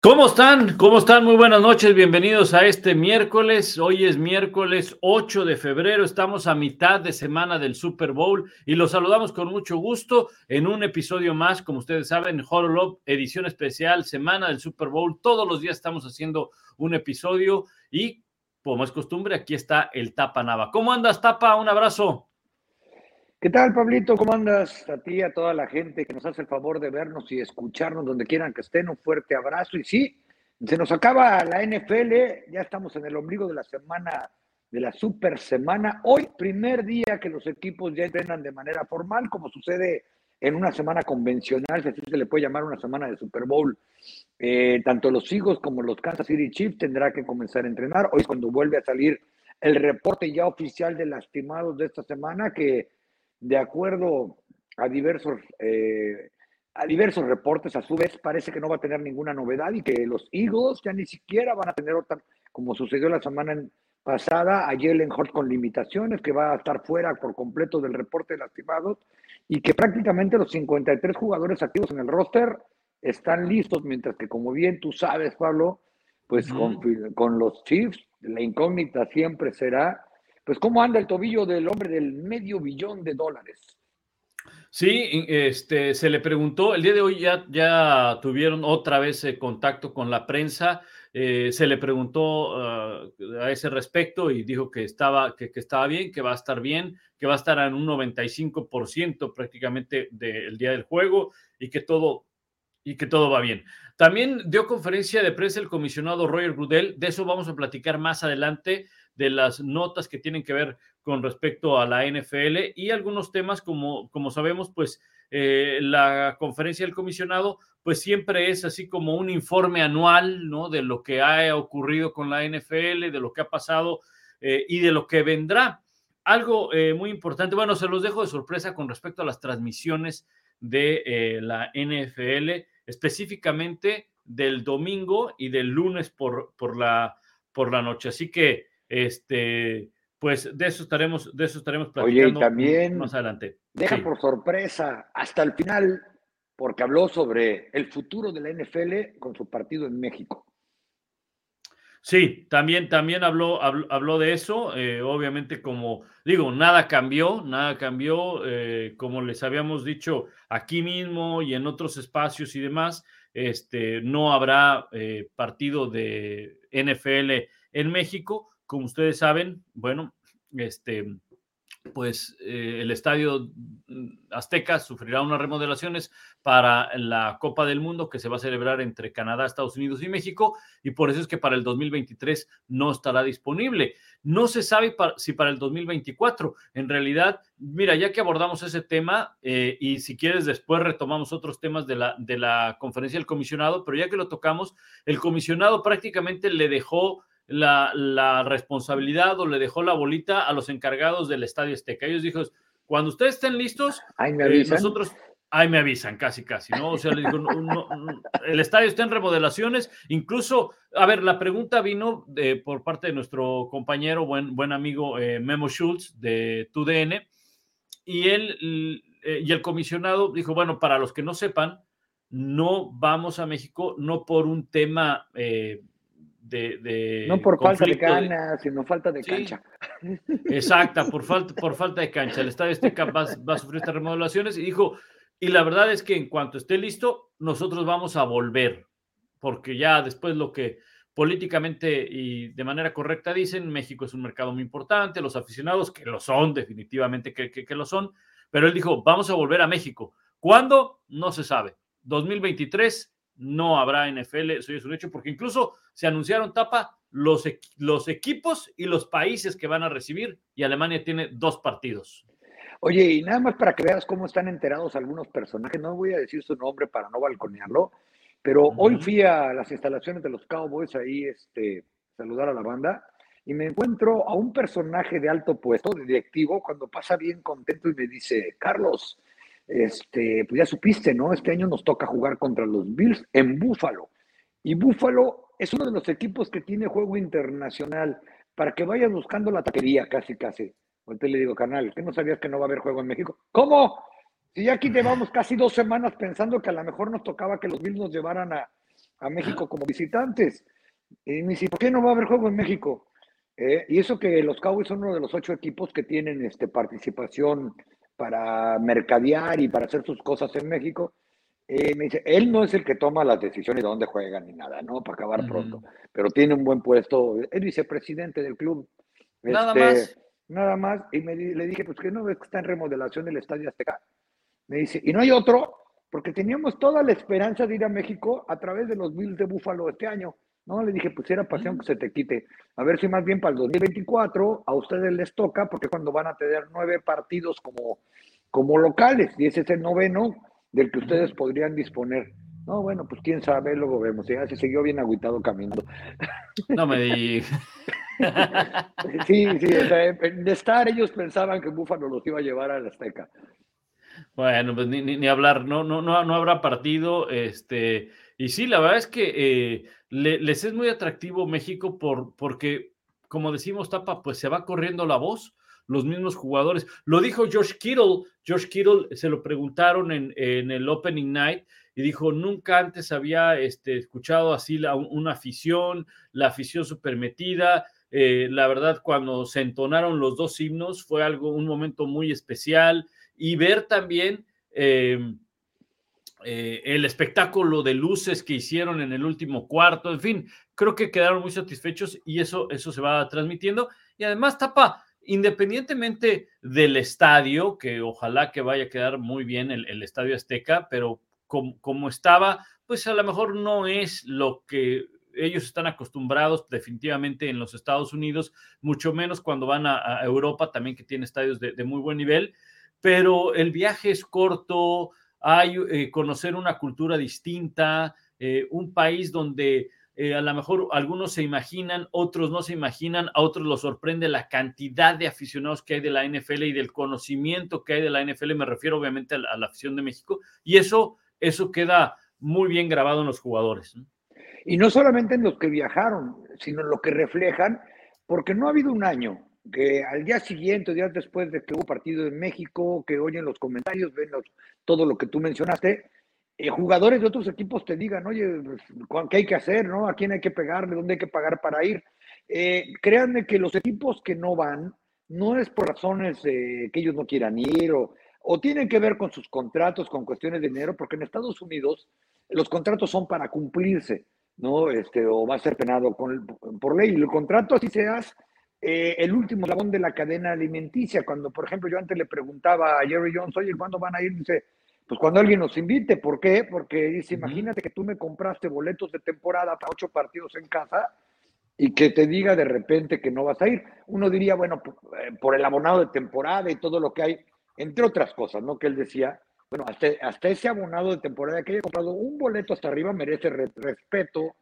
¿Cómo están? ¿Cómo están? Muy buenas noches, bienvenidos a este miércoles. Hoy es miércoles 8 de febrero, estamos a mitad de semana del Super Bowl y los saludamos con mucho gusto en un episodio más, como ustedes saben, Horror edición especial, semana del Super Bowl. Todos los días estamos haciendo un episodio y, como es costumbre, aquí está el Tapa Nava. ¿Cómo andas, Tapa? Un abrazo. ¿Qué tal, Pablito? ¿Cómo andas? A ti, a toda la gente que nos hace el favor de vernos y escucharnos donde quieran que estén. Un fuerte abrazo. Y sí, se nos acaba la NFL. Ya estamos en el ombligo de la semana, de la super semana. Hoy, primer día que los equipos ya entrenan de manera formal, como sucede en una semana convencional, si así se le puede llamar una semana de Super Bowl. Eh, tanto los Eagles como los Kansas City Chiefs tendrá que comenzar a entrenar. Hoy cuando vuelve a salir el reporte ya oficial de lastimados de esta semana que de acuerdo a diversos, eh, a diversos reportes, a su vez parece que no va a tener ninguna novedad y que los Eagles ya ni siquiera van a tener otra, como sucedió la semana pasada, a Jalen Hurt con limitaciones, que va a estar fuera por completo del reporte de lastimados y que prácticamente los 53 jugadores activos en el roster están listos, mientras que como bien tú sabes, Pablo, pues con, con los Chiefs, la incógnita siempre será pues cómo anda el tobillo del hombre del medio billón de dólares. Sí, este, se le preguntó, el día de hoy ya, ya tuvieron otra vez eh, contacto con la prensa, eh, se le preguntó uh, a ese respecto y dijo que estaba, que, que, estaba bien, que va a estar bien, que va a estar en un 95% prácticamente del día del juego y que todo y que todo va bien. También dio conferencia de prensa el comisionado Roger Grudel, de eso vamos a platicar más adelante de las notas que tienen que ver con respecto a la NFL y algunos temas, como, como sabemos, pues eh, la conferencia del comisionado, pues siempre es así como un informe anual, ¿no? De lo que ha ocurrido con la NFL, de lo que ha pasado eh, y de lo que vendrá. Algo eh, muy importante, bueno, se los dejo de sorpresa con respecto a las transmisiones de eh, la NFL, específicamente del domingo y del lunes por, por, la, por la noche. Así que este, pues de eso estaremos, de eso estaremos platicando Oye, también más adelante. Deja Sí. por sorpresa hasta el final, porque habló sobre el futuro de la NFL con su partido en México. Sí, también, también habló, habló, habló de eso. eh, obviamente, como digo, nada cambió, nada cambió. eh, como les habíamos dicho aquí mismo y en otros espacios y demás, este, no habrá eh, partido de NFL en México. Como ustedes saben, bueno, este, pues eh, el estadio Azteca sufrirá unas remodelaciones para la Copa del Mundo que se va a celebrar entre Canadá, Estados Unidos y México y por eso es que para el 2023 no estará disponible. No se sabe pa- si para el 2024. En realidad, mira, ya que abordamos ese tema eh, y si quieres después retomamos otros temas de la, de la conferencia del comisionado, pero ya que lo tocamos, el comisionado prácticamente le dejó la, la responsabilidad o le dejó la bolita a los encargados del Estadio Azteca. Ellos dijo, cuando ustedes estén listos, Ahí me eh, avisan. nosotros, ahí me avisan, casi, casi, ¿no? O sea, le digo, no, no, no, el estadio está en remodelaciones, incluso, a ver, la pregunta vino de, por parte de nuestro compañero, buen, buen amigo eh, Memo Schultz de TUDN, y él, eh, y el comisionado dijo, bueno, para los que no sepan, no vamos a México, no por un tema eh, de, de no por falta de conflicto de- sino falta de Sí. cancha. Exacta, por falta, por falta de cancha. El Estadio Azteca va, va a sufrir estas remodelaciones y dijo, y la verdad es que en cuanto esté listo, nosotros vamos a volver, porque ya después lo que políticamente y de manera correcta dicen, México es un mercado muy importante, los aficionados, que lo son, definitivamente que, que, que lo son, pero él dijo, vamos a volver a México. ¿Cuándo? No se sabe. 2023 no habrá NFL, eso es un hecho, porque incluso se anunciaron tapa los, los equipos y los países que van a recibir, y Alemania tiene dos partidos. Oye, y nada más para que veas cómo están enterados algunos personajes, no voy a decir su nombre para no balconearlo, pero hoy fui a las instalaciones de los Cowboys ahí, este, saludar a la banda, y me encuentro a un personaje de alto puesto, de directivo, cuando pasa bien contento y me dice, Carlos, este, pues ya supiste, ¿no? Este año nos toca jugar contra los Bills en Búfalo. Y Búfalo es uno de los equipos que tiene juego internacional para que vayas buscando la taquería casi, casi. Ahorita le digo, canal, ¿qué no sabías que no va a haber juego en México? ¿Cómo? Si ya aquí llevamos casi dos semanas pensando que a lo mejor nos tocaba que los Bills nos llevaran a, México como visitantes. Y me dice, ¿por qué no va a haber juego en México? Eh, y eso que los Cowboys son uno de los ocho equipos que tienen este, participación para mercadear y para hacer sus cosas en México. Eh, me dice, él no es el que toma las decisiones de dónde juegan ni nada, ¿no? Para acabar pronto, pero tiene un buen puesto, es vicepresidente del club. Nada este, más. Nada más, y me, le dije, pues que no ves que está en remodelación del Estadio Azteca. Me dice, y no hay otro, porque teníamos toda la esperanza de ir a México a través de los Bills de Búfalo este año. No, le dije, pues era pasión mm. que se te quite. A ver si más bien para el 2024 a ustedes les toca, porque cuando van a tener nueve partidos como, como locales, y ese es el noveno del que ustedes podrían disponer. No, bueno, pues quién sabe, luego vemos. Ya se siguió bien agüitado caminando. No me di. sí, sí, de estar ellos pensaban que Búfalo los iba a llevar a la Azteca. Bueno, pues ni, ni, hablar, no, no, no, no habrá partido. Este, y sí, la verdad es que eh, les es muy atractivo México por, porque, como decimos, Tapa, pues se va corriendo la voz, los mismos jugadores. Lo dijo George Kittle, George Kittle se lo preguntaron en, el Opening Night y dijo, nunca antes había este, escuchado así la, una afición, la afición super metida. Eh, la verdad, cuando se entonaron los dos himnos fue algo, un momento muy especial y ver también... Eh, eh, el espectáculo de luces que hicieron en el último cuarto, en fin, creo que quedaron muy satisfechos y eso, eso se va transmitiendo. Y además, Tapa, independientemente del estadio, que ojalá que vaya a quedar muy bien el, estadio Azteca, pero como, estaba, pues a lo mejor no es lo que ellos están acostumbrados definitivamente en los Estados Unidos, mucho menos cuando van a, Europa, también que tiene estadios de, muy buen nivel, pero el viaje es corto, hay eh, conocer una cultura distinta, eh, un país donde eh, a lo mejor algunos se imaginan, otros no se imaginan, a otros los sorprende la cantidad de aficionados que hay de la NFL y del conocimiento que hay de la NFL, me refiero obviamente a la, afición de México, y eso, eso queda muy bien grabado en los jugadores. Y no solamente en los que viajaron, sino en lo que reflejan, porque no ha habido un año que al día siguiente, días después de que hubo partido en México, que oyen los comentarios, ven todo lo que tú mencionaste, eh, jugadores de otros equipos te digan, oye, pues, ¿qué hay que hacer? ¿no? ¿A quién hay que pegarle? ¿Dónde hay que pagar para ir? Eh, créanme que los equipos que no van, no es por razones que ellos no quieran ir o, o tienen que ver con sus contratos, con cuestiones de dinero, porque en Estados Unidos los contratos son para cumplirse, ¿no? Este, o va a ser penado con, por ley. El contrato así se hace eh, el último eslabón de la cadena alimenticia. Cuando, por ejemplo, yo antes le preguntaba a Jerry Jones, oye, ¿cuándo van a ir? Dice, pues cuando alguien nos invite. ¿Por qué? Porque dice, imagínate que tú me compraste boletos de temporada para ocho partidos en casa y que te diga de repente que no vas a ir. Uno diría, bueno, eh, por el abonado de temporada y todo lo que hay, entre otras cosas, ¿no? Que él decía, bueno, hasta, hasta ese abonado de temporada que haya comprado un boleto hasta arriba merece respeto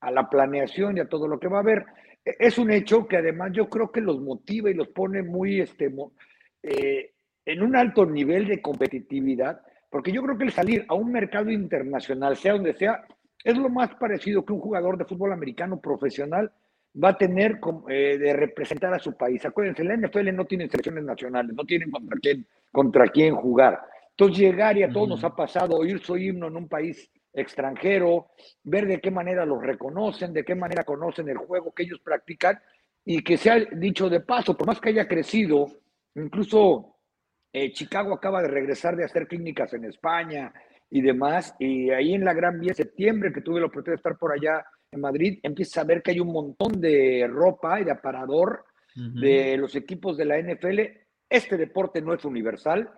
a la planeación y a todo lo que va a haber. Es un hecho que además yo creo que los motiva y los pone muy este, eh, en un alto nivel de competitividad, porque yo creo que el salir a un mercado internacional, sea donde sea, es lo más parecido que un jugador de fútbol americano profesional va a tener eh, de representar a su país. Acuérdense, la NFL no tiene selecciones nacionales, no tienen contra quién, contra quién jugar. Entonces llegar y a todos nos ha pasado oír su himno en un país extranjero, ver de qué manera los reconocen, de qué manera conocen el juego que ellos practican y que sea dicho de paso, por más que haya crecido, incluso eh, Chicago acaba de regresar de hacer clínicas en España y demás, y ahí en la Gran Vía, septiembre, que tuve la oportunidad de estar por allá en Madrid, empieza a ver que hay un montón de ropa y de aparador de los equipos de la NFL. Este deporte no es universal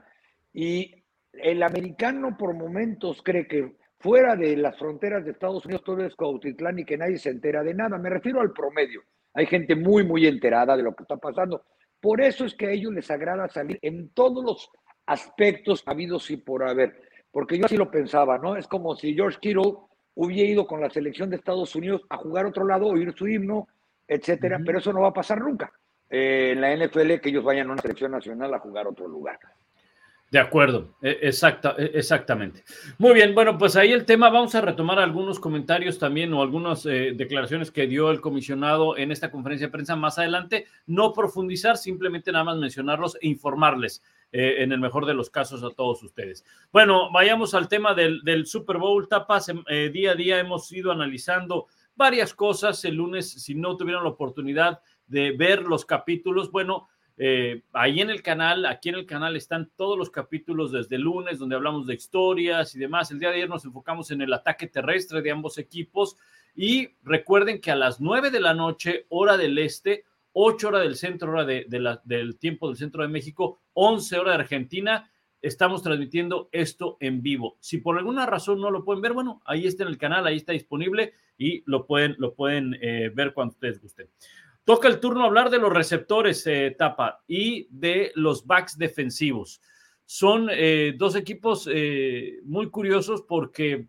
y el americano por momentos cree que fuera de las fronteras de Estados Unidos todo es Cuautitlán y que nadie se entera de nada. Me refiero al promedio. Hay gente muy, muy enterada de lo que está pasando. Por eso es que a ellos les agrada salir en todos los aspectos habidos y por haber. Porque yo así lo pensaba, ¿no? Es como si George Kittle hubiera ido con la selección de Estados Unidos a jugar a otro lado, oír su himno, etcétera, pero eso no va a pasar nunca. Eh, en la NFL que ellos vayan a una selección nacional a jugar a otro lugar. De acuerdo, e, exacta, e, exactamente. Muy bien, bueno, pues ahí el tema, vamos a retomar algunos comentarios también o algunas eh, declaraciones que dio el comisionado en esta conferencia de prensa más adelante. No profundizar, simplemente nada más mencionarlos e informarles eh, en el mejor de los casos a todos ustedes. Bueno, vayamos al tema del, Super Bowl, tapas. Eh, día a día hemos ido analizando varias cosas. El lunes, si no tuvieron la oportunidad de ver los capítulos, bueno, eh, ahí en el canal, aquí en el canal están todos los capítulos desde el lunes, donde hablamos de historias y demás. El día de ayer nos enfocamos en el ataque terrestre de ambos equipos. Y recuerden que a las 9 de la noche, hora del este, 8 horas del centro, hora del tiempo del centro de México, 11 horas de Argentina, estamos transmitiendo esto en vivo. Si por alguna razón no lo pueden ver, bueno, ahí está en el canal, ahí está disponible y lo pueden, lo pueden eh, ver cuando ustedes gusten. Toca el turno hablar de los receptores, eh, Tapa, y de los backs defensivos. Son eh, dos equipos eh, muy curiosos porque...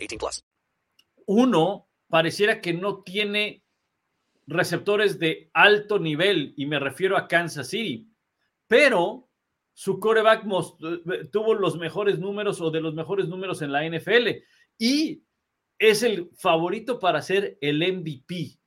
18 plus. Uno pareciera que no tiene receptores de alto nivel, y me refiero a Kansas City, pero su coreback eh, tuvo los mejores números o de los mejores números en la NFL y es el favorito para ser el MVP.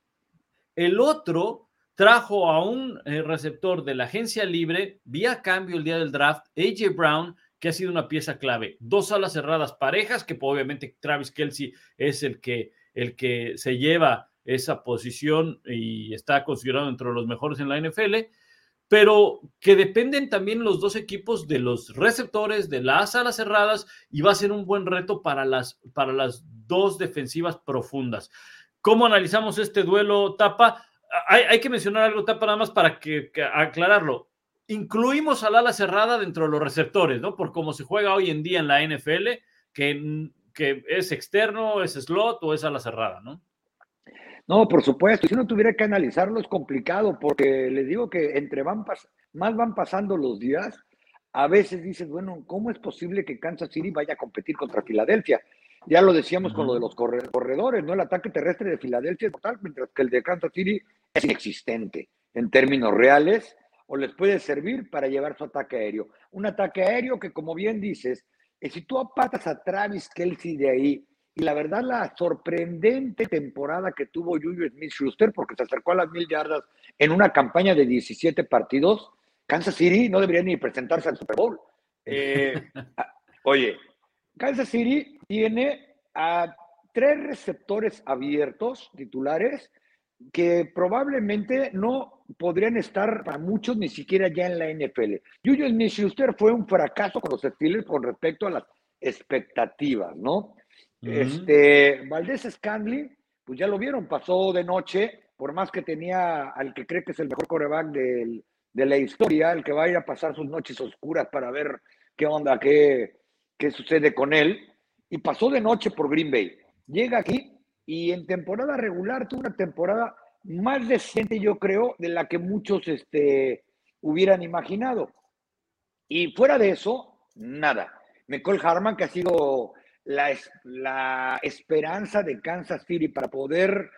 El otro trajo a un eh, receptor de la agencia libre vía cambio el día del draft, AJ Brown, que ha sido una pieza clave. Dos alas cerradas parejas, que obviamente Travis Kelsey es el que, el que se lleva esa posición y está considerado entre los mejores en la NFL, pero que dependen también los dos equipos de los receptores, de las alas cerradas, y va a ser un buen reto para las, para las dos defensivas profundas. ¿Cómo analizamos este duelo, Tapa? Hay, que mencionar algo, Tapa, nada más para que, aclararlo. Incluimos al ala cerrada dentro de los receptores, ¿no? Por cómo se juega hoy en día en la NFL, que, que es externo, es slot o es ala cerrada, ¿no? No, por supuesto. Si uno tuviera que analizarlo es complicado porque les digo que entre van más van pasando los días, a veces dices, bueno, ¿cómo es posible que Kansas City vaya a competir contra Filadelfia? Ya lo decíamos con lo de los corredores, ¿no? El ataque terrestre de Filadelfia es total, mientras que el de Kansas City es inexistente en términos reales o les puede servir para llevar su ataque aéreo. Un ataque aéreo que, como bien dices, eh, si tú apatas a Travis Kelsey de ahí, y la verdad, la sorprendente temporada que tuvo Julio Smith Schuster, porque se acercó a las mil yardas en una campaña de 17 partidos, Kansas City no debería ni presentarse al Super Bowl. Eh, oye, Kansas City tiene a tres receptores abiertos, titulares, que probablemente no podrían estar para muchos ni siquiera ya en la NFL. Julio Smith Schuster fue un fracaso con los Steelers con respecto a las expectativas, ¿no? Este, Valdés Scandling, pues ya lo vieron, pasó de noche, por más que tenía al que cree que es el mejor coreback de la historia, el que va a ir a pasar sus noches oscuras para ver qué onda, qué, qué sucede con él, y pasó de noche por Green Bay. Llega aquí y en temporada regular tuvo una temporada más decente, yo creo, de la que muchos este, hubieran imaginado. Y fuera de eso, nada. Nicole Harman, que ha sido la, esperanza de Kansas City para poder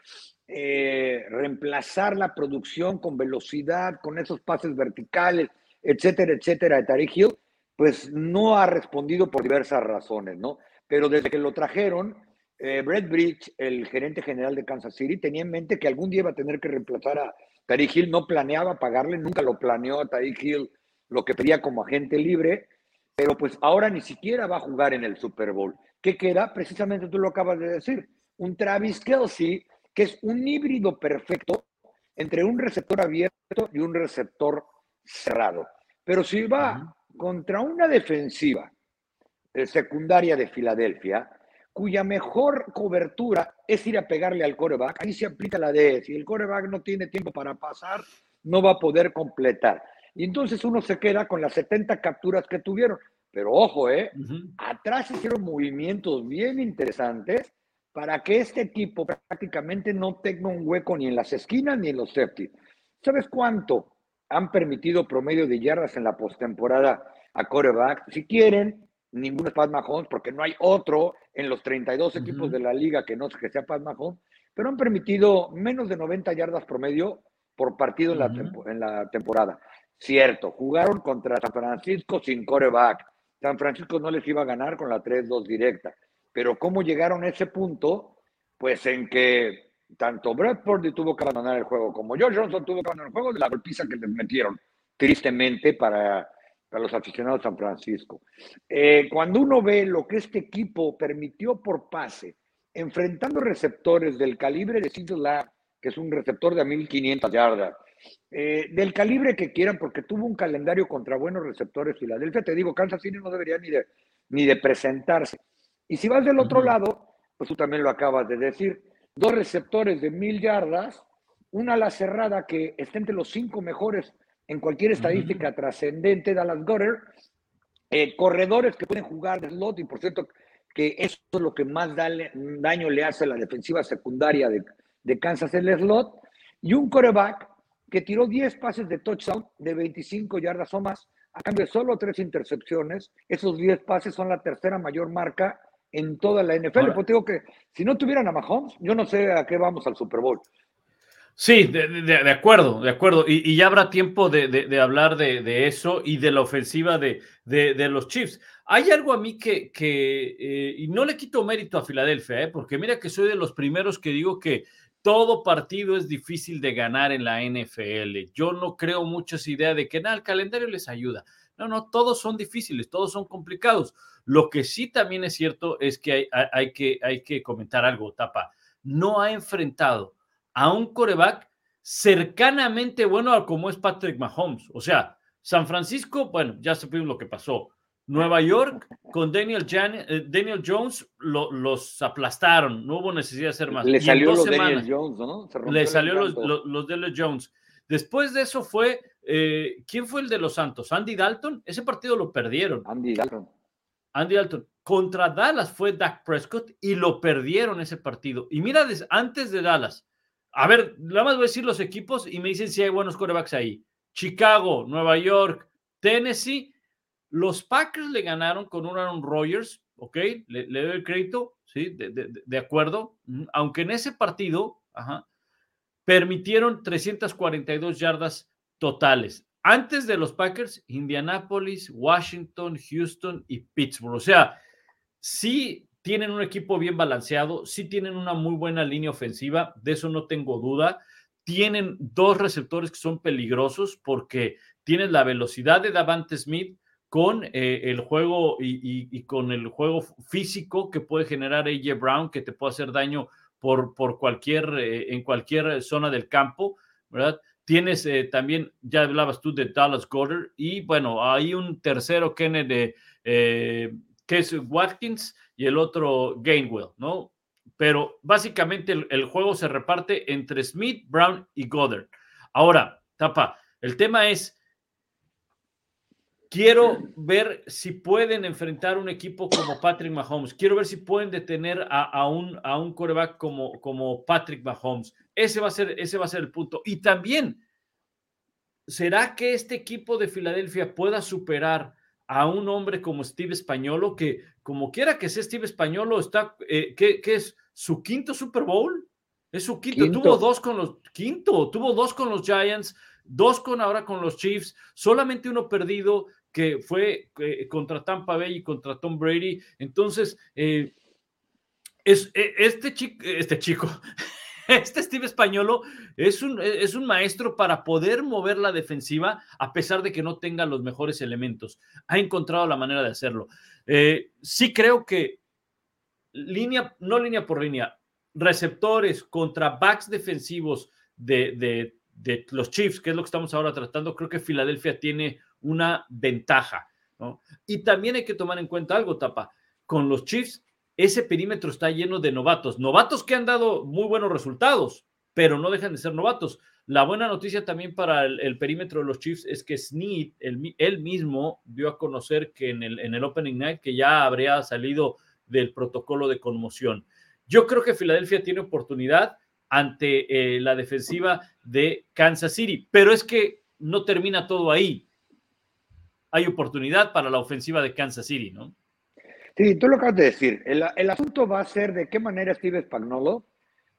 eh, reemplazar la producción con velocidad, con esos pases verticales, etcétera, etcétera, de Tariq Hill, pues no ha respondido por diversas razones, ¿no? Pero desde que lo trajeron, eh, Brett Bridge, el gerente general de Kansas City, tenía en mente que algún día iba a tener que reemplazar a Tariq Hill, no planeaba pagarle, nunca lo planeó a Tariq Hill lo que pedía como agente libre, pero pues ahora ni siquiera va a jugar en el Super Bowl. ¿Qué queda? Precisamente tú lo acabas de decir, un Travis Kelsey, que es un híbrido perfecto entre un receptor abierto y un receptor cerrado. Pero si va contra una defensiva eh, secundaria de Filadelfia, cuya mejor cobertura es ir a pegarle al coreback, ahí se aplica la D. Si el coreback no tiene tiempo para pasar, no va a poder completar. Y entonces uno se queda con las 70 capturas que tuvieron. Pero ojo, ¿eh? Atrás hicieron movimientos bien interesantes para que este equipo prácticamente no tenga un hueco ni en las esquinas ni en los safety. ¿Sabes cuánto han permitido promedio de yardas en la postemporada a coreback? Si quieren, ninguno es Pat Mahomes, porque no hay otro en los 32 equipos de la liga que no que sea Pat Mahomes, pero han permitido menos de 90 yardas promedio por partido en, la, en la temporada. Cierto, jugaron contra San Francisco sin coreback. San Francisco no les iba a ganar con la 3-2 directa. Pero ¿cómo llegaron a ese punto? Pues en que tanto Brad Purdy tuvo que abandonar el juego como George Johnson tuvo que abandonar el juego de la golpiza que les metieron, tristemente, para, para los aficionados de San Francisco. Eh, cuando uno ve lo que este equipo permitió por pase, enfrentando receptores del calibre de Sid que es un receptor de 1500 yardas, eh, del calibre que quieran, porque tuvo un calendario contra buenos receptores. Filadelfia, te digo, Kansas City no debería ni de, ni de presentarse. Y si vas del otro lado, pues tú también lo acabas de decir, dos receptores de mil yardas, una ala cerrada que está entre los cinco mejores en cualquier estadística trascendente, Dallas Gutter, eh, corredores que pueden jugar de slot, y por cierto, que eso es lo que más daño le hace a la defensiva secundaria de, de Kansas el slot, y un coreback que tiró 10 pases de touchdown de 25 yardas o más, a cambio de solo tres intercepciones. Esos 10 pases son la tercera mayor marca en toda la NFL. Pues digo que si no tuvieran a Mahomes, yo no sé a qué vamos al Super Bowl. Sí, de, acuerdo, de acuerdo. Y, ya habrá tiempo de, hablar de, eso y de la ofensiva de, los Chiefs. Hay algo a mí que, que eh, y no le quito mérito a Filadelfia, eh, porque mira que soy de los primeros que digo que todo partido es difícil de ganar en la NFL. Yo no creo mucho esa idea de que nada, el calendario les ayuda. No, no, todos son difíciles, todos son complicados. Lo que sí también es cierto es que hay, que, hay que comentar algo, Tapa. No ha enfrentado a un coreback cercanamente bueno como es Patrick Mahomes. O sea, San Francisco, bueno, ya supimos lo que pasó. Nueva York con Daniel, eh, Daniel Jones los aplastaron, no hubo necesidad de hacer más. Le salió los Daniel Jones, ¿no? Le salió los, los, Daniel Jones. Después de eso fue, eh, ¿quién fue el de los Santos? Andy Dalton. Ese partido lo perdieron. Andy Dalton. Andy Dalton. Contra Dallas fue Dak Prescott y lo perdieron ese partido. Y mira, antes de Dallas, a ver, nada más voy a decir los equipos y me dicen si hay buenos corebacks ahí. Chicago, Nueva York, Tennessee los Packers le ganaron con un Aaron Rodgers, ¿ok? Le, doy el crédito, ¿sí? De, acuerdo. Aunque en ese partido, permitieron 342 yardas totales. Antes de los Packers, Indianapolis, Washington, Houston y Pittsburgh. O sea, sí tienen un equipo bien balanceado, sí tienen una muy buena línea ofensiva, de eso no tengo duda. Tienen dos receptores que son peligrosos porque tienen la velocidad de Davante Smith, con eh, el juego y, con el juego físico que puede generar AJ Brown, que te puede hacer daño por, por cualquier, eh, en cualquier zona del campo, ¿verdad? Tienes eh, también, ya hablabas tú de Dallas Goddard, y bueno, hay un tercero, Kennedy, que es Watkins, y el otro Gainwell, ¿no? Pero básicamente el, juego se reparte entre Smith, Brown y Goddard. Ahora, Tapa, el tema es, Quiero ver si pueden enfrentar un equipo como Patrick Mahomes. Quiero ver si pueden detener a, un, a un coreback como, como Patrick Mahomes. Ese va, a ser, ese va a ser el punto. Y también, ¿será que este equipo de Filadelfia pueda superar a un hombre como Steve Españolo, que como quiera que sea Steve Españolo, está, eh, ¿qué, es su quinto Super Bowl? Es su quinto. Tuvo dos con los, quinto, tuvo dos con los Giants dos con ahora con los Chiefs, solamente uno perdido que fue eh, contra Tampa Bay y contra Tom Brady. Entonces, eh, es, e, este, chico, este chico, este Steve Españolo es un, es un maestro para poder mover la defensiva a pesar de que no tenga los mejores elementos. Ha encontrado la manera de hacerlo. Eh, sí creo que línea, no línea por línea, receptores contra backs defensivos de, de, los Chiefs, que es lo que estamos ahora tratando, creo que Filadelfia tiene una ventaja. Y también hay que tomar en cuenta algo, Tapa. Con los Chiefs, ese perímetro está lleno de novatos. Novatos que han dado muy buenos resultados, pero no dejan de ser novatos. La buena noticia también para el, perímetro de los Chiefs es que Snead, él, mismo, dio a conocer que en el, en el Opening Night que ya habría salido del protocolo de conmoción. Yo creo que Filadelfia tiene oportunidad ante eh, la defensiva de Kansas City, pero es que no termina todo ahí. Hay oportunidad para la ofensiva de Kansas City, ¿no? Sí, tú lo acabas de decir. El, asunto va a ser de qué manera Steve Spagnolo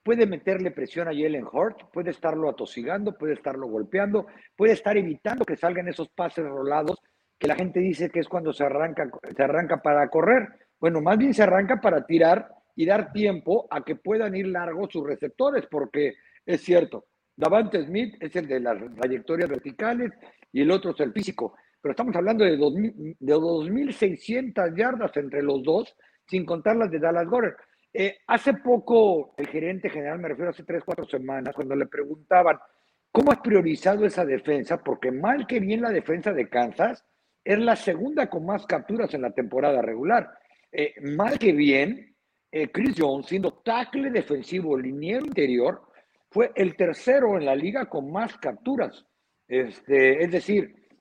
puede meterle presión a Jalen Hurt, puede estarlo atosigando, puede estarlo golpeando, puede estar evitando que salgan esos pases rolados que la gente dice que es cuando se arranca, se arranca para correr. Bueno, más bien se arranca para tirar y dar tiempo a que puedan ir largos sus receptores, porque es cierto, Davante Smith es el de las trayectorias verticales y el otro es el físico, pero estamos hablando de, de 2.600 yardas entre los dos, sin contar las de Dallas Gore. Eh, hace poco, el gerente general, me refiero hace tres, cuatro semanas, cuando le preguntaban, ¿cómo has priorizado esa defensa? Porque mal que bien la defensa de Kansas es la segunda con más capturas en la temporada regular. Eh, mal que bien, eh, Chris Jones, siendo tackle defensivo, liniero interior, fue el tercero en la liga con más capturas. Este, es decir,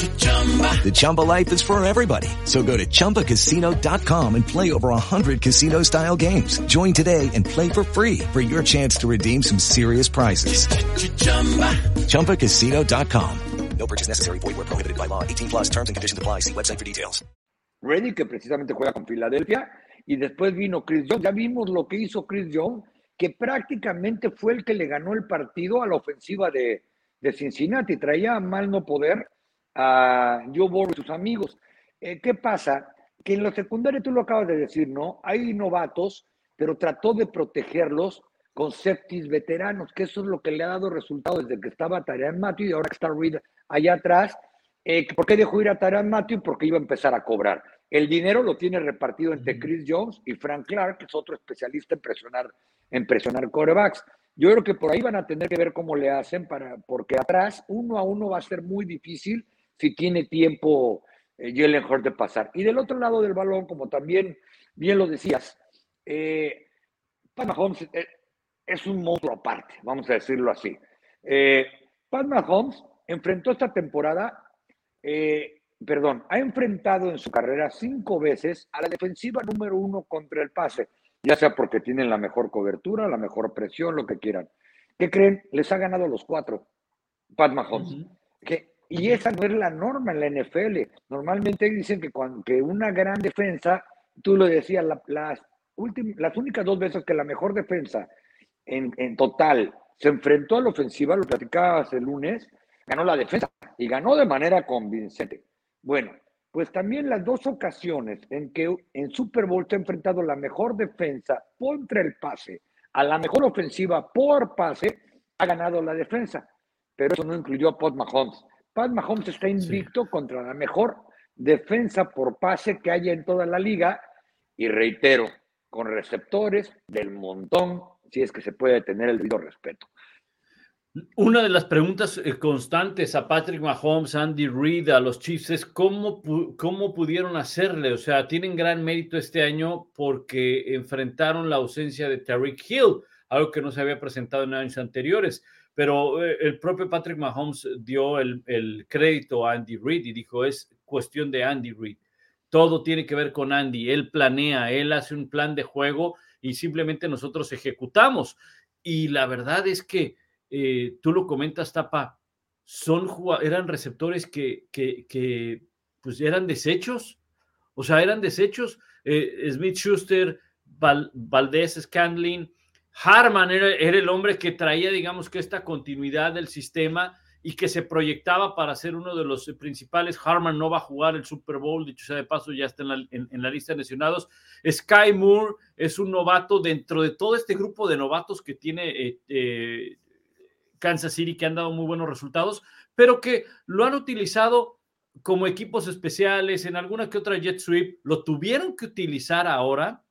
The Chumba life is for everybody. So go to ChumbaCasino.com and play over 100 casino-style games. Join today and play for free for your chance to redeem some serious prizes. ChumbaCasino.com. No purchase necessary. Void where prohibited by law. 18 plus terms and conditions apply. See website for details. Ready, que precisamente juega con Filadelfia, y después vino Chris Jones. Ya vimos lo que hizo Chris Jones, que prácticamente fue el que le ganó el partido a la ofensiva de, de Cincinnati. Traía mal no poder a Joe Burrow y sus amigos. Eh, ¿Qué pasa? Que en los secundarios, tú lo acabas de decir, ¿no? Hay novatos, pero trató de protegerlos con septis veteranos, que eso es lo que le ha dado resultado desde que estaba Tarian Matthew y ahora que está Reed allá atrás. Eh, ¿Por qué dejó ir a Tarian Matthew? Porque iba a empezar a cobrar. El dinero lo tiene repartido entre Chris Jones y Frank Clark, que es otro especialista en presionar, en presionar corebacks. Yo creo que por ahí van a tener que ver cómo le hacen, para, porque atrás uno a uno va a ser muy difícil si tiene tiempo eh, Jalen Hurts de pasar. Y del otro lado del balón, como también bien lo decías, eh, Pat Mahomes eh, es un monstruo aparte, vamos a decirlo así. Eh, Pat Mahomes enfrentó esta temporada, eh, perdón, ha enfrentado en su carrera cinco veces a la defensiva número uno contra el pase, ya sea porque tienen la mejor cobertura, la mejor presión, lo que quieran. ¿Qué creen? Les ha ganado los cuatro, Pat Mahomes. que y esa no es la norma en la NFL. Normalmente dicen que, cuando, una gran defensa, tú lo decías, las, las únicas dos veces que la mejor defensa en, total se enfrentó a la ofensiva, lo platicabas el lunes, ganó la defensa y ganó de manera convincente. Bueno, pues también las dos ocasiones en que en Super Bowl se ha enfrentado la mejor defensa contra el pase a la mejor ofensiva por pase, ha ganado la defensa. Pero eso no incluyó a Pat Mahomes. Pat Mahomes está invicto contra la mejor defensa por pase que haya en toda la liga y reitero, con receptores del montón, si es que se puede tener el debido respeto. Una de las preguntas eh, constantes a Patrick Mahomes, Andy Reid, a los Chiefs es cómo, cómo pudieron hacerle. O sea, tienen gran mérito este año porque enfrentaron la ausencia de Tariq Hill. algo que no se había presentado en años anteriores. Pero eh, el propio Patrick Mahomes dio el, el crédito a Andy Reid y dijo, es cuestión de Andy Reid. Todo tiene que ver con Andy. Él planea, él hace un plan de juego y simplemente nosotros ejecutamos. Y la verdad es que eh, tú lo comentas, Tapa, son, eran receptores que, que, que pues eran desechos, o sea, eran desechos. Eh, Smith Schuster, Valdés Scandling, Harman era, el hombre que traía, digamos que esta continuidad del sistema y que se proyectaba para ser uno de los principales. Harman no va a jugar el Super Bowl, dicho sea de paso, ya está en la, lista de lesionados. Sky Moore es un novato dentro de todo este grupo de novatos que tiene eh, eh, Kansas City, que han dado muy buenos resultados, pero que lo han utilizado como equipos especiales en alguna que otra jet sweep. Lo tuvieron que utilizar ahora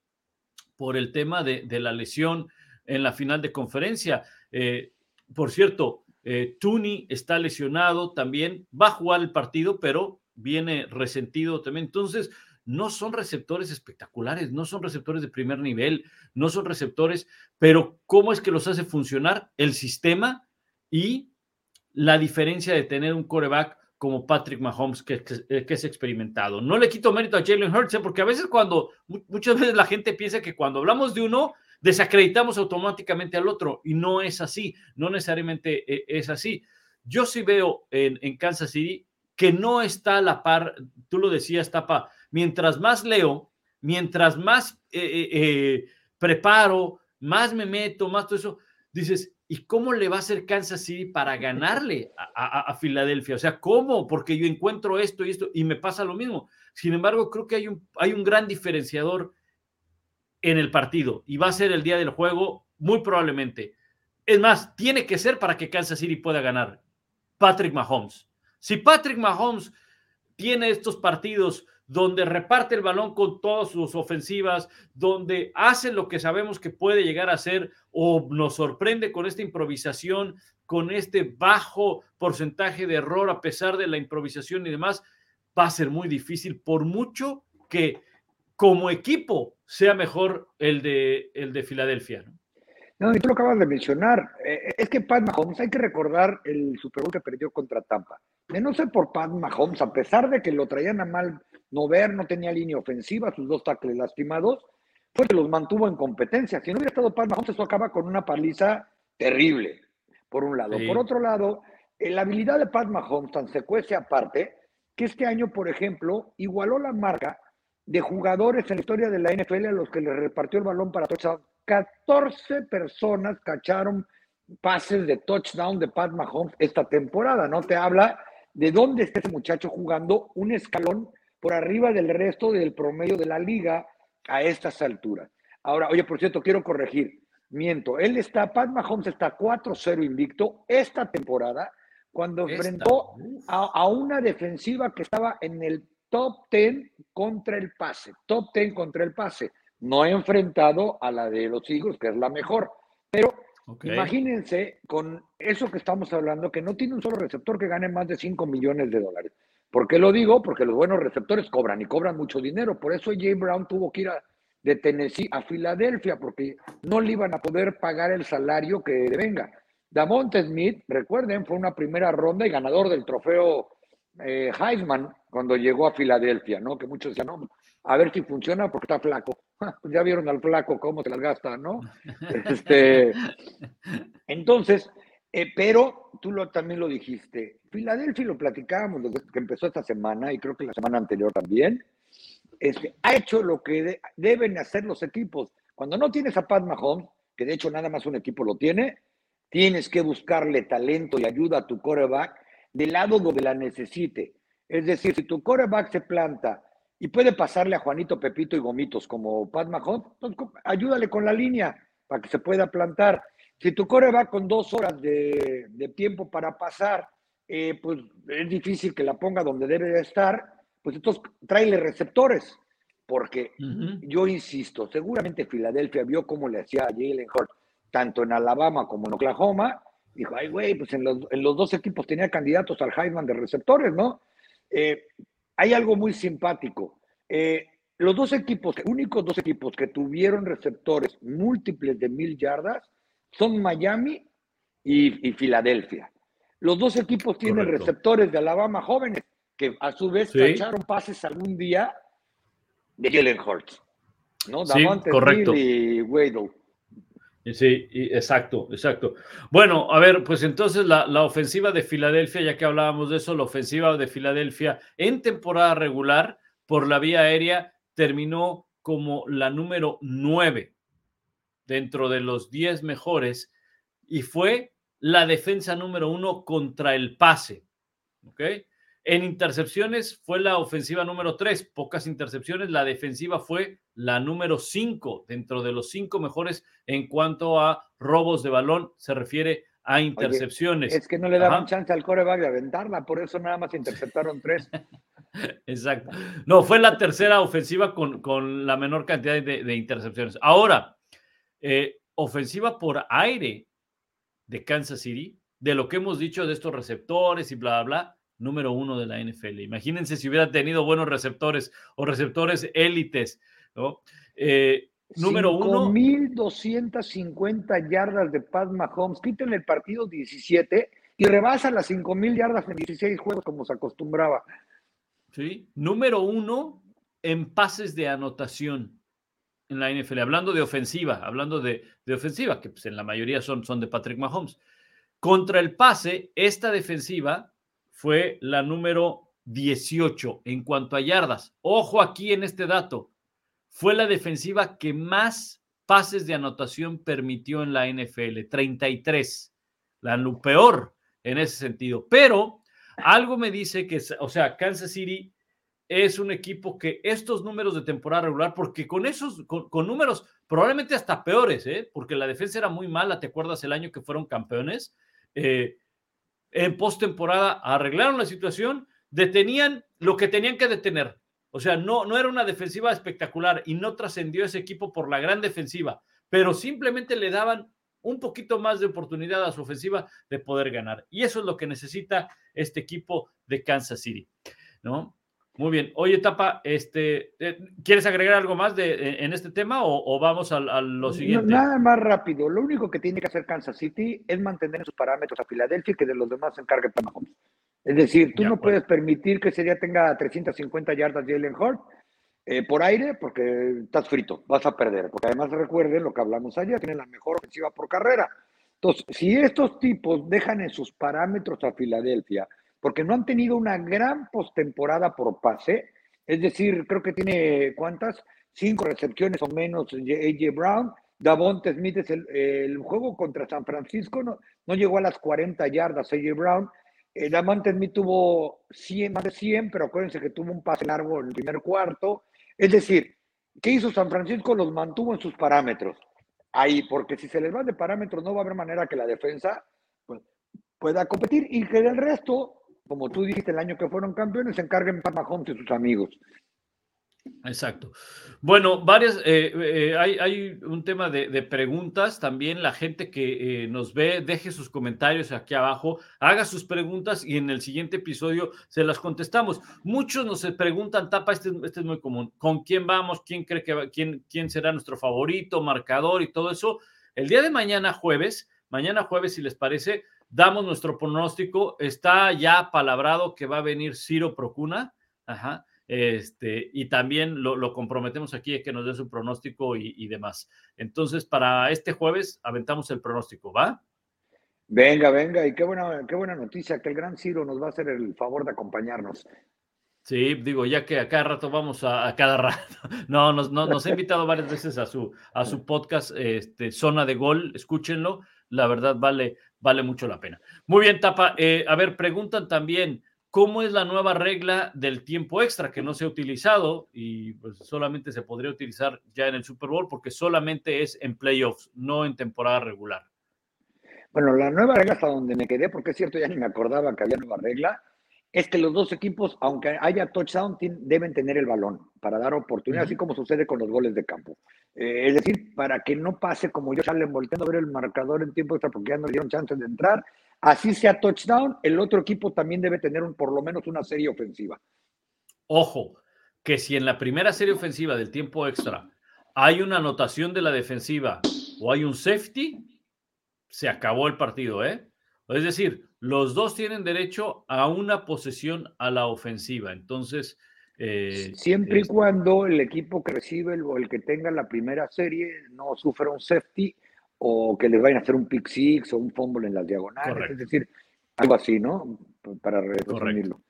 por el tema de la lesión en la final de conferencia. Eh, por cierto, eh, Tooney está lesionado también, va a jugar el partido, pero viene resentido también. Entonces, no son receptores espectaculares, no son receptores de primer nivel, no son receptores, pero ¿cómo es que los hace funcionar el sistema y la diferencia de tener un coreback como Patrick Mahomes, que, que, que, es experimentado? No le quito mérito a Jalen Hurts, ¿eh? porque a veces cuando, muchas veces la gente piensa que cuando hablamos de uno, desacreditamos automáticamente al otro y no es así, no necesariamente eh, es así. Yo sí veo en, Kansas City que no está a la par, tú lo decías, Tapa, mientras más leo, mientras más eh, eh, preparo, más me meto, más todo eso, dices, ¿y cómo le va a hacer Kansas City para ganarle a, a, a, Filadelfia? O sea, ¿cómo? Porque yo encuentro esto y esto y me pasa lo mismo. Sin embargo, creo que hay un, hay un gran diferenciador en el partido y va a ser el día del juego muy probablemente. Es más, tiene que ser para que Kansas City pueda ganar. Patrick Mahomes. Si Patrick Mahomes tiene estos partidos donde reparte el balón con todas sus ofensivas, donde hace lo que sabemos que puede llegar a hacer o nos sorprende con esta improvisación, con este bajo porcentaje de error a pesar de la improvisación y demás, va a ser muy difícil por mucho que como equipo sea mejor el de, el de Filadelfia. ¿no? No, y tú lo acabas de mencionar. Eh, es que Pat Mahomes, hay que recordar el Super Bowl que perdió contra Tampa. De no ser por Pat Mahomes, a pesar de que lo traían a mal no ver, no tenía línea ofensiva, sus dos tackles lastimados, fue que los mantuvo en competencia. Si no hubiera estado Pat Mahomes, eso acaba con una paliza terrible, por un lado. Sí. Por otro lado, eh, la habilidad de Pat Mahomes tan se cuece aparte que este año, por ejemplo, igualó la marca de jugadores en la historia de la NFL a los que le repartió el balón para touchdown. 14 personas cacharon pases de touchdown de Pat Mahomes esta temporada. No te habla de dónde está ese muchacho jugando un escalón por arriba del resto del promedio de la liga a estas alturas. Ahora, oye, por cierto, quiero corregir. Miento, él está, Pat Mahomes está 4-0 invicto esta temporada cuando enfrentó a, a, una defensiva que estaba en el top 10 contra el pase, top 10 contra el pase. No he enfrentado a la de los Eagles, que es la mejor. Pero okay. imagínense con eso que estamos hablando, que no tiene un solo receptor que gane más de 5 millones de dólares. ¿Por qué lo digo? Porque los buenos receptores cobran y cobran mucho dinero. Por eso Jay Brown tuvo que ir a, de Tennessee a Filadelfia, porque no le iban a poder pagar el salario que le venga. Damonte Smith, recuerden, fue una primera ronda y ganador del trofeo eh, Heisman cuando llegó a Filadelfia, ¿no? Que muchos decían, no, a ver si funciona porque está flaco. ya vieron al flaco cómo se las gasta, ¿no? Este, entonces, eh, pero tú lo, también lo dijiste, Filadelfia lo platicábamos desde que empezó esta semana y creo que la semana anterior también, este, ha hecho lo que de, deben hacer los equipos. Cuando no tienes a Pat Mahomes, que de hecho nada más un equipo lo tiene, tienes que buscarle talento y ayuda a tu coreback del lado donde la necesite. Es decir, si tu coreback se planta y puede pasarle a Juanito, Pepito y Gomitos como Pat Mahomes, pues, ayúdale con la línea para que se pueda plantar. Si tu coreback con dos horas de, de tiempo para pasar, eh, pues es difícil que la ponga donde debe de estar, pues entonces tráele receptores. Porque uh -huh. yo insisto, seguramente Filadelfia vio cómo le hacía a Jalen Hurts, tanto en Alabama como en Oklahoma, dijo, ay, güey, pues en los, en los, dos equipos tenía candidatos al Heisman de receptores, ¿no? Eh, hay algo muy simpático. Eh, los dos equipos, únicos dos equipos que tuvieron receptores múltiples de mil yardas, son Miami y, y Filadelfia. Los dos equipos tienen Correcto. receptores de Alabama jóvenes que a su vez Sí. cacharon pases algún día de Jalen Hurts. ¿no? Sí, Davante correcto. Y. Sí, exacto, exacto. Bueno, a ver, pues entonces la, la ofensiva de Filadelfia, ya que hablábamos de eso, la ofensiva de Filadelfia en temporada regular por la vía aérea terminó como la número 9 dentro de los 10 mejores y fue la defensa número uno contra el pase. ¿Ok? En intercepciones fue la ofensiva número 3, pocas intercepciones. La defensiva fue la número 5, dentro de los cinco mejores en cuanto a robos de balón se refiere a intercepciones. Es que no le daban Ajá. chance al coreback de aventarla, por eso nada más interceptaron tres. Exacto. No, fue la tercera ofensiva con, con la menor cantidad de, de intercepciones. Ahora, eh, ofensiva por aire de Kansas City, de lo que hemos dicho de estos receptores y bla, bla, bla, número uno de la NFL. Imagínense si hubiera tenido buenos receptores o receptores élites, ¿no? Eh, número uno. 5.250 yardas de Pat Mahomes. Quítenle el partido 17 y rebasa las 5.000 yardas en 16 juegos como se acostumbraba. ¿sí? Número uno en pases de anotación en la NFL, hablando de ofensiva, hablando de, de ofensiva, que pues en la mayoría son, son de Patrick Mahomes. Contra el pase, esta defensiva fue la número 18 en cuanto a yardas. Ojo aquí en este dato, fue la defensiva que más pases de anotación permitió en la NFL, 33, la peor en ese sentido. Pero algo me dice que, o sea, Kansas City es un equipo que estos números de temporada regular, porque con esos, con, con números probablemente hasta peores, ¿eh? porque la defensa era muy mala, ¿te acuerdas el año que fueron campeones? Eh, en postemporada arreglaron la situación, detenían lo que tenían que detener. O sea, no, no era una defensiva espectacular y no trascendió ese equipo por la gran defensiva, pero simplemente le daban un poquito más de oportunidad a su ofensiva de poder ganar. Y eso es lo que necesita este equipo de Kansas City, ¿no? Muy bien. Oye, Tapa, este, eh, ¿quieres agregar algo más de, en este tema o, o vamos a, a lo No, siguiente? nada más rápido. Lo único que tiene que hacer Kansas City es mantener en sus parámetros a Filadelfia y que de los demás se encargue Mahomes. Es decir, tú De no acuerdo. puedes permitir que ese día tenga 350 yardas de Jalen Hurts eh, por aire porque estás frito, vas a perder. Porque además recuerden lo que hablamos ayer, tienen la mejor ofensiva por carrera. Entonces, si estos tipos dejan en sus parámetros a Filadelfia, porque no han tenido una gran postemporada por pase, es decir, creo que tiene cuántas, cinco recepciones o menos AJ Brown, Davonte Smith es el, el juego contra San Francisco, no, no llegó a las 40 yardas AJ Brown, eh, Davonte Smith tuvo 100, más de 100, pero acuérdense que tuvo un pase largo en el primer cuarto, es decir, ¿qué hizo San Francisco? Los mantuvo en sus parámetros, ahí, porque si se les va de parámetros no va a haber manera que la defensa pues, pueda competir y que del resto, como tú dijiste el año que fueron campeones, se encarguen Pat Mahomes y sus amigos. Exacto. Bueno, varias, eh, eh, hay, un tema de, de, preguntas. También la gente que eh, nos ve, deje sus comentarios aquí abajo, haga sus preguntas y en el siguiente episodio se las contestamos. Muchos nos preguntan, Tapa, este, este es muy común, ¿con quién vamos? ¿Quién cree que va? ¿Quién, quién será nuestro favorito, marcador y todo eso? El día de mañana, jueves, mañana jueves, si les parece, damos nuestro pronóstico. Está ya palabrado que va a venir Ciro Procuna. Ajá. Este, y también lo, lo, comprometemos aquí a que nos dé su pronóstico y, y, demás. Entonces, para este jueves aventamos el pronóstico, ¿va? Venga, venga, y qué buena, qué buena noticia que el gran Ciro nos va a hacer el favor de acompañarnos. Sí, digo, ya que a cada rato vamos a, a cada rato. No, nos, no, nos ha invitado varias veces a su, a su podcast, este, Zona de Gol, escúchenlo, la verdad vale, vale mucho la pena. Muy bien, Tapa, eh, a ver, preguntan también, ¿Cómo es la nueva regla del tiempo extra que no se ha utilizado y pues solamente se podría utilizar ya en el Super Bowl porque solamente es en playoffs, no en temporada regular? Bueno, la nueva regla hasta donde me quedé, porque es cierto, ya ni me acordaba que había nueva regla, es que los dos equipos, aunque haya touchdown, deben tener el balón para dar oportunidad, uh -huh. así como sucede con los goles de campo. Eh, es decir, para que no pase como yo salen volteando a ver el marcador en tiempo extra porque ya no le dieron chance de entrar, así sea touchdown, el otro equipo también debe tener un, por lo menos una serie ofensiva. Ojo, que si en la primera serie ofensiva del tiempo extra hay una anotación de la defensiva o hay un safety, se acabó el partido, ¿eh? Es decir, los dos tienen derecho a una posesión a la ofensiva. Entonces, eh, siempre y cuando el equipo que recibe el, o el que tenga la primera serie no sufra un safety o que les vayan a hacer un pick six o un fumble en las diagonales. Correcto. Es decir, algo así, ¿no? Para resumirlo.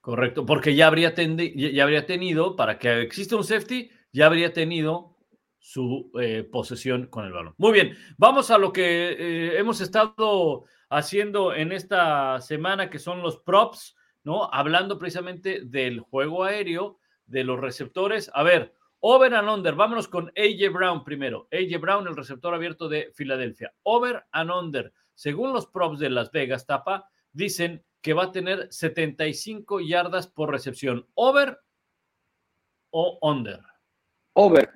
Correcto, porque ya habría, ya habría tenido, para que exista un safety, ya habría tenido su eh, posesión con el balón. Muy bien, vamos a lo que eh, hemos estado haciendo en esta semana, que son los props, ¿no? Hablando precisamente del juego aéreo, de los receptores. A ver, over and under, vámonos con AJ Brown primero. AJ Brown, el receptor abierto de Filadelfia. Over and under, según los props de Las Vegas, Tapa, dicen que va a tener 75 yardas por recepción. ¿Over o under? Over.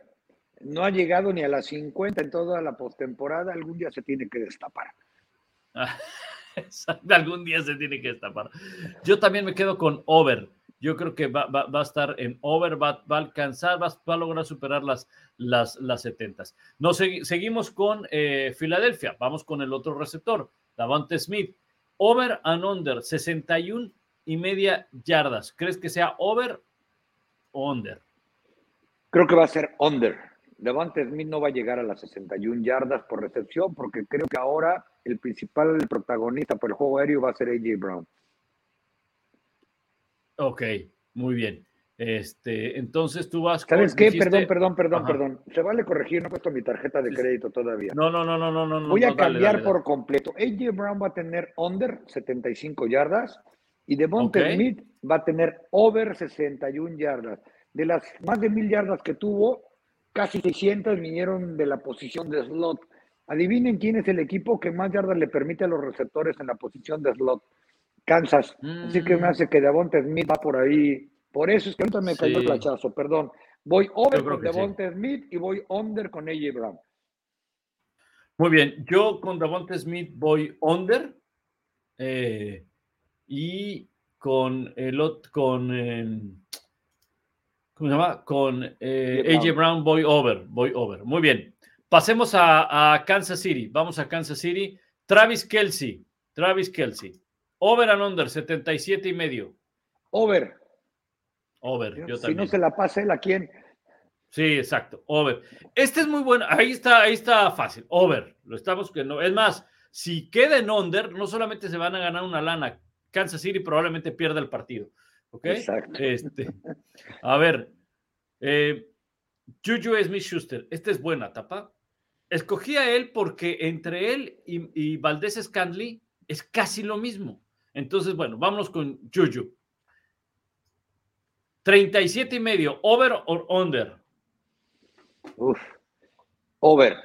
No ha llegado ni a las 50 en toda la postemporada. Algún día se tiene que destapar. Algún día se tiene que destapar. Yo también me quedo con over. Yo creo que va, va- va a estar en over, va, va a alcanzar, va, a lograr superar las, las, las 70. Nos segui- seguimos con eh, Filadelfia. Vamos con el otro receptor, Davante Smith. Over and under, 61 y media yardas. ¿Crees que sea over o under? Creo que va a ser under. Devante Smith no va a llegar a las 61 yardas por recepción porque creo que ahora el principal protagonista por el juego aéreo va a ser AJ Brown. Ok, muy bien. Este, entonces tú vas ¿Sabes qué? dijiste- Perdón, perdón, perdón, Ajá. perdón. Se vale corregir, no he puesto mi tarjeta de crédito todavía. No, no, no, no, no, no. Voy a cambiar dale, por dale. completo. AJ Brown va a tener under 75 yardas y Devonta Ok. Smith va a tener over 61 yardas. De las más de mil yardas que tuvo, casi 600 vinieron de la posición de slot. Adivinen quién es el equipo que más yardas le permite a los receptores en la posición de slot. Kansas. Así que me Mm. hace que Devonta Smith va por ahí. Por eso es que ahorita me cayó el Sí. flachazo, perdón. Voy over con sí. Devonta Smith y voy under con AJ Brown. Muy bien, yo con Davante Smith voy under eh, y con el con eh, ¿cómo se llama? Con eh, AJ Brown voy over, voy over. Muy bien. Pasemos a, a Kansas City. Vamos a Kansas City. Travis Kelsey. Travis Kelsey. Over and under, 77 y medio. Over. Over, yo si también. no se la pasa él, ¿a quién? Sí, exacto. Over. Este es muy bueno. Ahí está, ahí está fácil. Over. Lo estamos que no. Es más, si queda en under, no solamente se van a ganar una lana. Kansas City probablemente pierda el partido. ¿Ok? Exacto. Este, a ver. Eh, Juju Smith Schuster. Esta es buena, tapa. Escogí a él porque entre él y, y Valdés Scandley es casi lo mismo. Entonces, bueno, vámonos con Juju. 37 y medio, over or under. Uf. Over.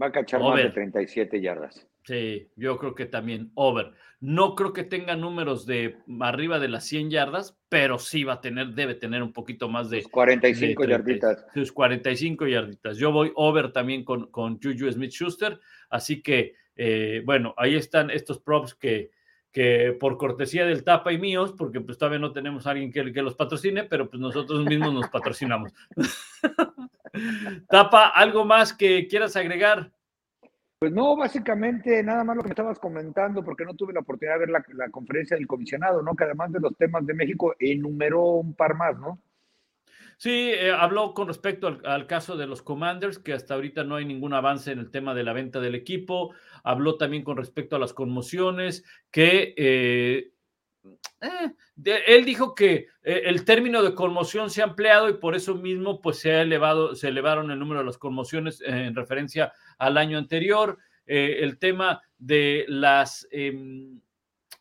Va a cachar más Over. de 37 yardas. Sí, yo creo que también over. No creo que tenga números de arriba de las 100 yardas, pero sí va a tener, debe tener un poquito más de Sus 45 de 30, yarditas. Sus 45 yarditas. Yo voy over también con, con Juju Smith Schuster. Así que, eh, bueno, ahí están estos props que, que por cortesía del Tapa y míos, porque pues todavía no tenemos a alguien que, que los patrocine, pero pues nosotros mismos nos patrocinamos. Tapa, ¿algo más que quieras agregar? Pues no, básicamente nada más lo que me estabas comentando, porque no tuve la oportunidad de ver la, conferencia del comisionado, ¿no? Que además de los temas de México, enumeró un par más, ¿no? Sí, eh, habló con respecto al, al, caso de los Commanders, que hasta ahorita no hay ningún avance en el tema de la venta del equipo. Habló también con respecto a las conmociones, que eh, eh, de, él dijo que el término de conmoción se ha ampliado y por eso mismo pues se ha elevado, se elevaron el número de las conmociones en referencia al año anterior. Eh, el tema de las em,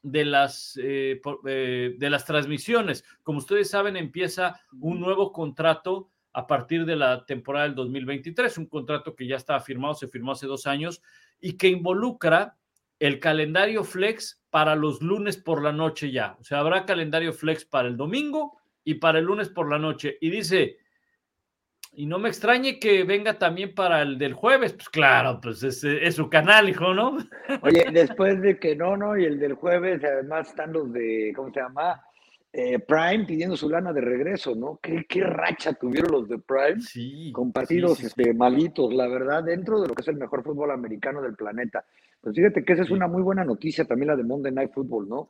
de las, eh, por, eh, de las transmisiones. Como ustedes saben, empieza un nuevo contrato a partir de la temporada del 2023, un contrato que ya estaba firmado, se firmó hace dos años y que involucra el calendario flex para los lunes por la noche ya. O sea, habrá calendario flex para el domingo y para el lunes por la noche. Y dice, y no me extrañe que venga también para el del jueves. Pues claro, pues es, es, su canal, hijo, ¿no? Oye, después de que no, no, y el del jueves, además están los de, ¿cómo se llama? Eh, Prime pidiendo su lana de regreso, ¿no? ¿Qué, qué racha tuvieron los de Prime? Sí. Con partidos sí, sí, este, malitos, la verdad, dentro de lo que es el mejor fútbol americano del planeta. Pues fíjate que esa es una muy buena noticia también la de Monday Night Football, ¿no?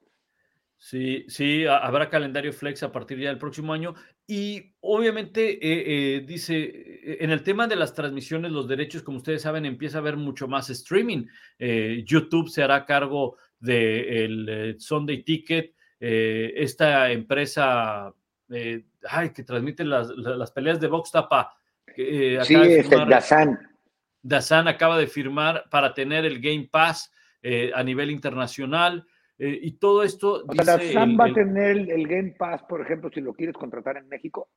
Sí, sí, habrá calendario flex a partir ya del próximo año. Y obviamente, eh, eh, dice, eh, en el tema de las transmisiones, los derechos, como ustedes saben, empieza a haber mucho más streaming. YouTube se hará cargo del Sunday Ticket, esta empresa ay, que transmite las, peleas de box tapa. sí, es el Dazan. Dazan acaba de firmar para tener el Game Pass a nivel internacional. Eh, y todo esto. Sea, Sam va a tener el, Game Pass, por ejemplo, si lo quieres contratar en México.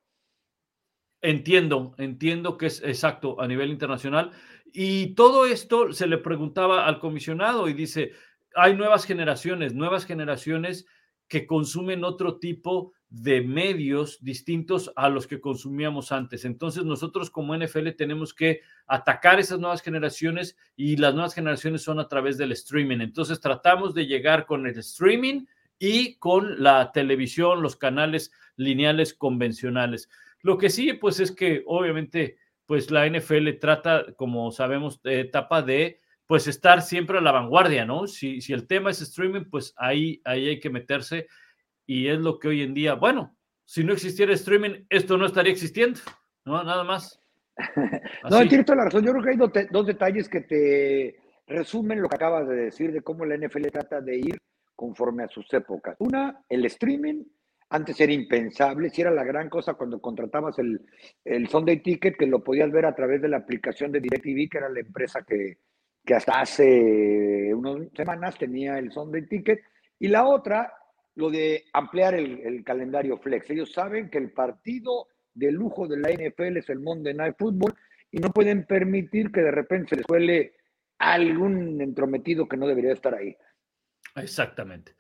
Entiendo, entiendo que es exacto a nivel internacional. Y todo esto se le preguntaba al comisionado y dice, hay nuevas generaciones, nuevas generaciones que consumen otro tipo de medios distintos a los que consumíamos antes. Entonces nosotros como NFL tenemos que atacar esas nuevas generaciones y las nuevas generaciones son a través del streaming. Entonces tratamos de llegar con el streaming y con la televisión, los canales lineales convencionales. Lo que sí, pues es que obviamente, pues la NFL trata, como sabemos, de etapa de pues estar siempre a la vanguardia, ¿no? Si, si el tema es streaming, pues ahí, ahí hay que meterse y es lo que hoy en día, bueno, si no existiera streaming, esto no estaría existiendo, ¿no? Nada más. no, tienes toda la razón. Yo creo que hay dos, detalles que te resumen lo que acabas de decir de cómo la NFL trata de ir conforme a sus épocas. Una, el streaming. Antes era impensable, si era la gran cosa cuando contratabas el, el Sunday Ticket, que lo podías ver a través de la aplicación de DirecTV, que era la empresa que, que hasta hace unas semanas tenía el Sunday Ticket. Y la otra lo de ampliar el, calendario flex. Ellos saben que el partido de lujo de la NFL es el Monday Night Football y no pueden permitir que de repente se les cuele algún entrometido que no debería estar ahí. Exactamente.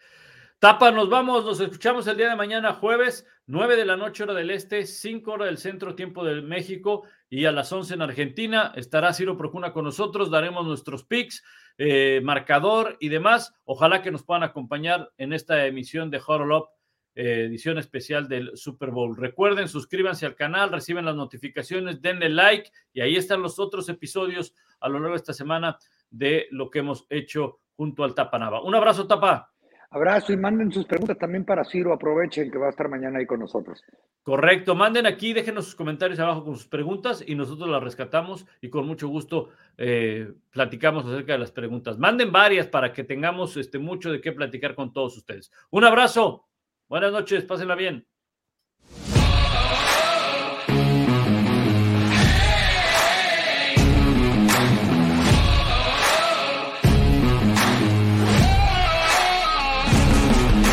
Tapa, nos vamos, nos escuchamos el día de mañana, jueves, 9 de la noche, hora del este, 5 hora del centro, tiempo de México, y a las 11 en Argentina. Estará Ciro Procuna con nosotros, daremos nuestros picks, eh, marcador y demás. Ojalá que nos puedan acompañar en esta emisión de Up, eh, edición especial del Super Bowl. Recuerden, suscríbanse al canal, reciben las notificaciones, denle like, y ahí están los otros episodios a lo largo de esta semana de lo que hemos hecho junto al Tapa Nava. Un abrazo, Tapa. Abrazo y manden sus preguntas también para Ciro. Aprovechen que va a estar mañana ahí con nosotros. Correcto. Manden aquí, déjenos sus comentarios abajo con sus preguntas y nosotros las rescatamos y con mucho gusto eh, platicamos acerca de las preguntas. Manden varias para que tengamos este, mucho de qué platicar con todos ustedes. Un abrazo. Buenas noches. Pásenla bien.